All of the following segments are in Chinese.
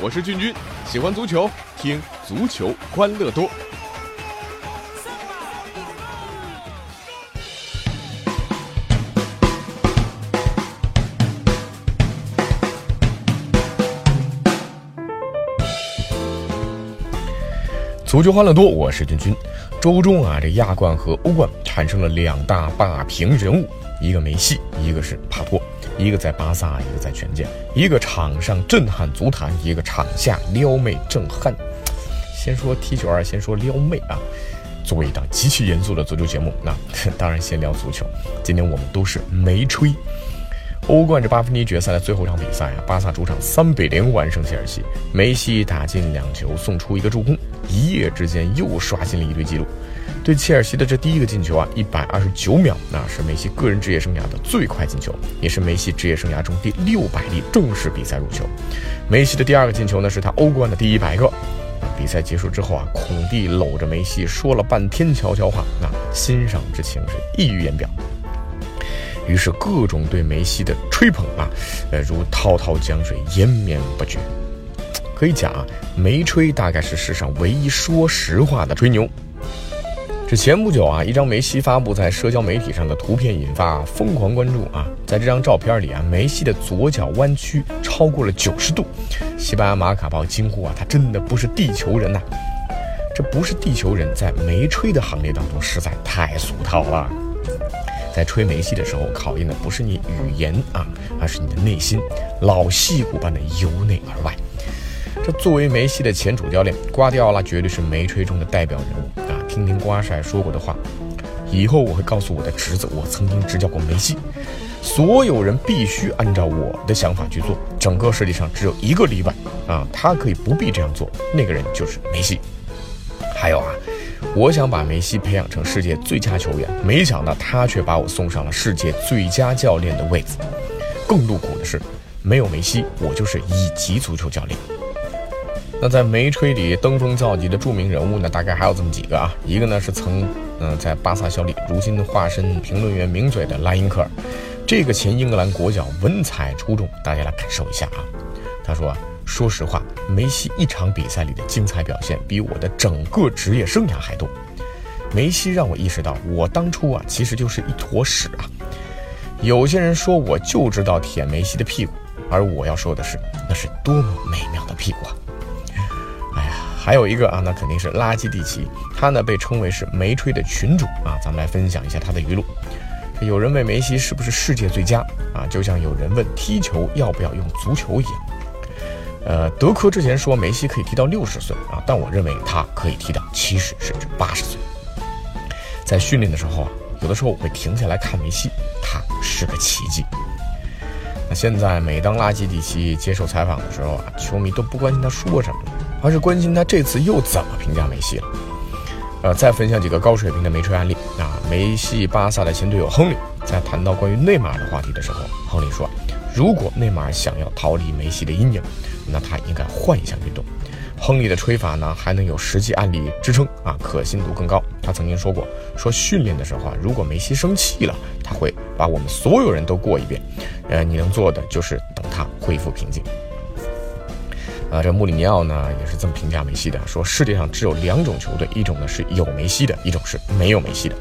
我是俊君，喜欢足球，听足球欢乐多。足球欢乐多，我是君君。周中啊，这亚冠和欧冠产生了两大霸屏人物，一个梅西，一个是帕托，一个在巴萨，一个在权健，一个场上震撼足坛，一个场下撩妹震撼。先说踢球啊，先说撩妹啊。作为一档极其严肃的足球节目，那当然先聊足球。今天我们都是梅吹。欧冠这八分之一决赛的最后一场比赛啊，巴萨主场三比零完胜切尔西，梅西打进两球，送出一个助攻，一夜之间又刷新了一堆记录。对切尔西的这第一个进球啊，一百二十九秒，那是梅西个人职业生涯的最快进球，也是梅西职业生涯中第六百粒正式比赛入球。梅西的第二个进球呢，是他欧冠的第一百个。比赛结束之后啊，孔蒂搂着梅西说了半天悄悄话，那欣赏之情是溢于言表。于是各种对梅西的吹捧啊，呃，如滔滔江水延绵不绝。可以讲啊，梅吹大概是世上唯一说实话的吹牛。这前不久啊，一张梅西发布在社交媒体上的图片引发疯狂关注啊。在这张照片里啊，梅西的左脚弯曲超过了九十度。西班牙马卡报惊呼啊，他真的不是地球人呐！这不是地球人，在梅吹的行列当中实在太俗套了。在吹梅西的时候，考验的不是你语言啊，而是你的内心，老戏骨般的由内而外。作为梅西的前主教练，瓜迪奥拉绝对是梅吹中的代表人物啊！听听瓜帅说过的话，以后我会告诉我的侄子，我曾经执教过梅西。所有人必须按照我的想法去做，整个世界上只有一个例外啊，他可以不必这样做，那个人就是梅西。还有啊。我想把梅西培养成世界最佳球员，没想到他却把我送上了世界最佳教练的位子。更露骨的是，没有梅西，我就是乙级足球教练。那在梅吹里登峰造极的著名人物呢？大概还有这么几个啊。一个呢是曾嗯在巴萨效力，如今化身评论员名嘴的拉因克尔。这个前英格兰国脚文采出众，大家来感受一下啊。他说。说实话，梅西一场比赛里的精彩表现比我的整个职业生涯还多。梅西让我意识到，我当初啊其实就是一坨屎啊。有些人说我就知道舔梅西的屁股，而我要说的是，那是多么美妙的屁股啊！还有一个啊，那肯定是拉基蒂奇，他呢被称为是梅吹的群主啊。咱们来分享一下他的语录。有人问梅西是不是世界最佳啊，就像有人问踢球要不要用足球一样。呃，德科之前说梅西可以踢到六十岁啊，但我认为他可以踢到七十甚至八十岁。在训练的时候啊，有的时候我会停下来看梅西，他是个奇迹。那现在每当拉基蒂奇接受采访的时候啊，球迷都不关心他说什么，而是关心他这次又怎么评价梅西了。呃，再分享几个高水平的梅吹案例啊，梅西巴萨的前队友亨利在谈到关于内马尔的话题的时候，亨利说。如果内马尔想要逃离梅西的阴影，那他应该换一项运动。亨利的吹法呢，还能有实际案例支撑啊，可信度更高。他曾经说过，说训练的时候啊，如果梅西生气了，他会把我们所有人都过一遍。呃，你能做的就是等他恢复平静。啊，这穆里尼奥呢也是这么评价梅西的，说世界上只有两种球队，一种呢是有梅西的，一种是没有梅西的。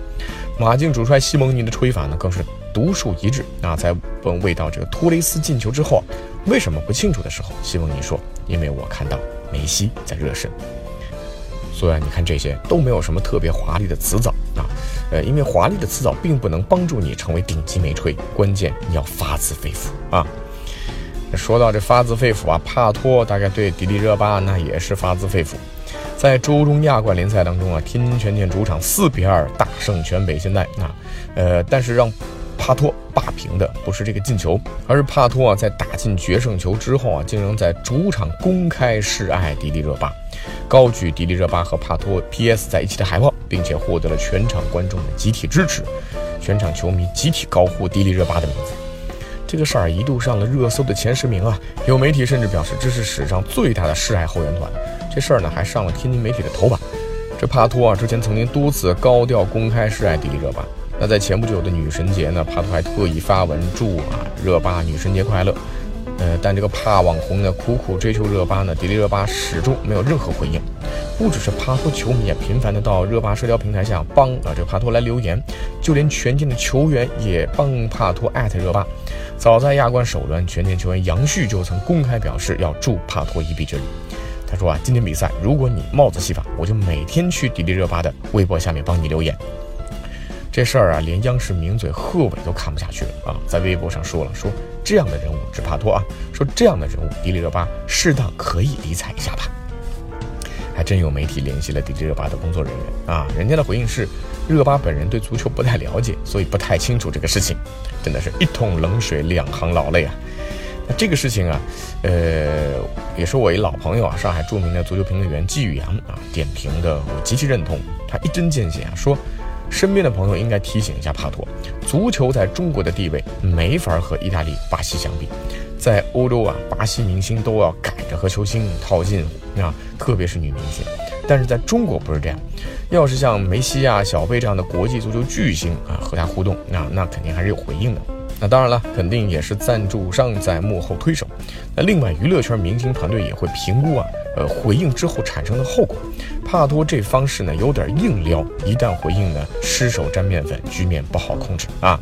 马竞主帅西蒙尼的吹法呢，更是独树一帜啊！在问未到这个托雷斯进球之后，为什么不庆祝的时候，西蒙尼说：“因为我看到梅西在热身。”所以你看这些都没有什么特别华丽的词藻啊，呃，因为华丽的词藻并不能帮助你成为顶级梅吹，关键你要发自肺腑啊！说到这发自肺腑啊，帕托大概对迪丽热巴那也是发自肺腑。在周中亚冠联赛当中啊，天津权健主场四比二大胜全北现代。那，呃，但是让帕托霸屏的不是这个进球，而是帕托啊在打进决胜球之后啊，竟然在主场公开示爱迪丽热巴，高举迪丽热巴和帕托 PS 在一起的海报，并且获得了全场观众的集体支持，全场球迷集体高呼迪丽热巴的名字。这个事儿一度上了热搜的前十名啊，有媒体甚至表示这是史上最大的示爱后援团。这事儿呢，还上了天津媒体的头版。这帕托啊，之前曾经多次高调公开示爱迪丽热巴，那在前不久的女神节呢，帕托还特意发文祝啊热巴女神节快乐。但这个帕网红呢苦苦追求热巴呢，迪丽热巴始终没有任何回应。不只是帕托球迷啊，频繁的到热巴社交平台下帮啊这个帕托来留言，就连全天的球员也帮帕托艾特热巴。早在亚冠首轮，全天球员杨旭就曾公开表示要助帕托一臂之力。他说啊，今天比赛如果你帽子戏法，我就每天去迪丽热巴的微博下面帮你留言。这事儿啊，连央视名嘴贺炜都看不下去了啊，在微博上说了说这样的人物只怕多啊，说这样的人物迪丽热巴适当可以理睬一下吧。还真有媒体联系了迪丽热巴的工作人员啊，人家的回应是，热巴本人对足球不太了解，所以不太清楚这个事情，真的是一桶冷水两行老泪啊。那这个事情啊，呃，也是我一老朋友啊，上海著名的足球评论员季宇阳啊点评的，我极其认同，他一针见血啊说。身边的朋友应该提醒一下帕托，足球在中国的地位没法和意大利、巴西相比。在欧洲啊，巴西明星都要赶着和球星套近乎啊，特别是女明星。但是在中国不是这样，要是像梅西啊、小贝这样的国际足球巨星啊和他互动，那那肯定还是有回应的。那当然了，肯定也是赞助商在幕后推手。那另外，娱乐圈明星团队也会评估啊，呃，回应之后产生的后果。帕托这方式呢，有点硬撩，一旦回应呢，失手沾面粉，局面不好控制啊。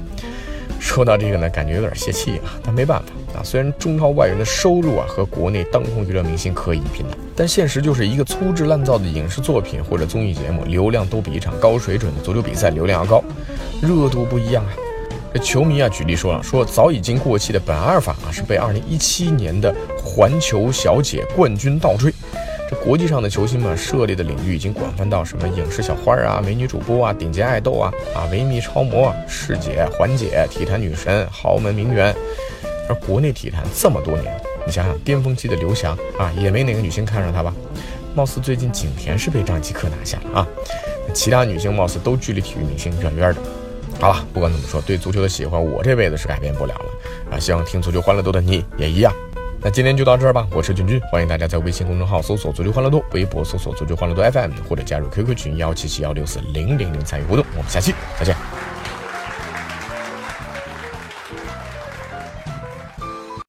说到这个呢，感觉有点泄气啊，但没办法啊。虽然中超外援的收入啊和国内当红娱乐明星可以比的，但现实就是一个粗制滥造的影视作品或者综艺节目，流量都比一场高水准的足球比赛流量要高，热度不一样啊。这球迷啊，举例说了，说早已经过气的本阿尔法啊，是被2017年的环球小姐冠军倒追。这国际上的球星们涉猎的领域已经广泛到什么影视小花啊、美女主播啊、顶尖爱豆啊、啊维密超模、啊世姐、环姐、体坛女神、豪门名媛。而国内体坛这么多年，你想想巅峰期的刘翔啊，也没哪个女星看上他吧？貌似最近景甜是被张继科拿下了啊，其他女星貌似都距离体育明星远远的。好了，不管怎么说，对足球的喜欢我这辈子是改变不了了啊！希望听足球欢乐多的你也一样。那今天就到这儿吧，我是君君，欢迎大家在微信公众号搜索“足球欢乐多”，微博搜索“足球欢乐多 FM”，或者加入 QQ 群幺七七幺六四零零零参与互动。我们下期再见。